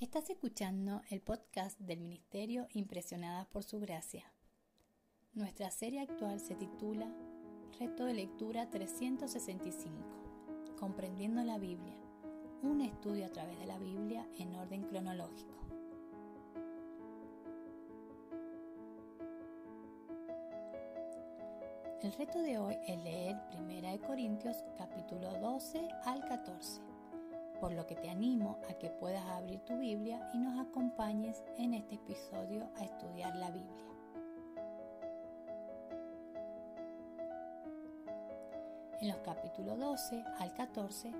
Estás escuchando el podcast del Ministerio Impresionadas por Su Gracia. Nuestra serie actual se titula Reto de Lectura 365, Comprendiendo la Biblia, un estudio a través de la Biblia en orden cronológico. El reto de hoy es leer 1 Corintios capítulo 12 al 14 por lo que te animo a que puedas abrir tu Biblia y nos acompañes en este episodio a estudiar la Biblia. En los capítulos 12 al 14,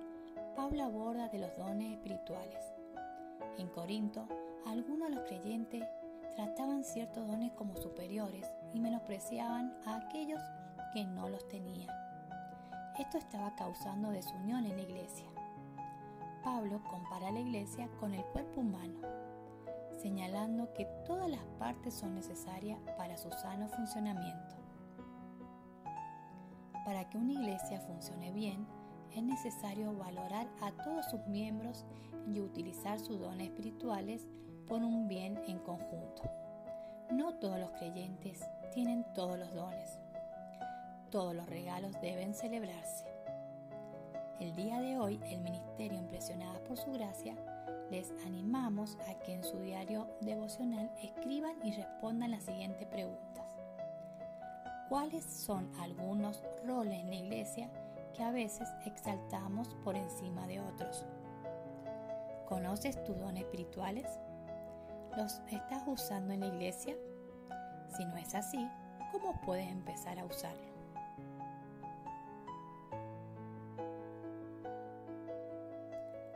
Pablo aborda de los dones espirituales. En Corinto, algunos de los creyentes trataban ciertos dones como superiores y menospreciaban a aquellos que no los tenían. Esto estaba causando desunión en la iglesia. Pablo compara la iglesia con el cuerpo humano, señalando que todas las partes son necesarias para su sano funcionamiento. Para que una iglesia funcione bien, es necesario valorar a todos sus miembros y utilizar sus dones espirituales por un bien en conjunto. No todos los creyentes tienen todos los dones. Todos los regalos deben celebrarse. El día hoy, el Ministerio Impresionadas por Su Gracia, les animamos a que en su diario devocional escriban y respondan las siguientes preguntas. ¿Cuáles son algunos roles en la iglesia que a veces exaltamos por encima de otros? ¿Conoces tus dones espirituales? ¿Los estás usando en la iglesia? Si no es así, ¿cómo puedes empezar a usarlos?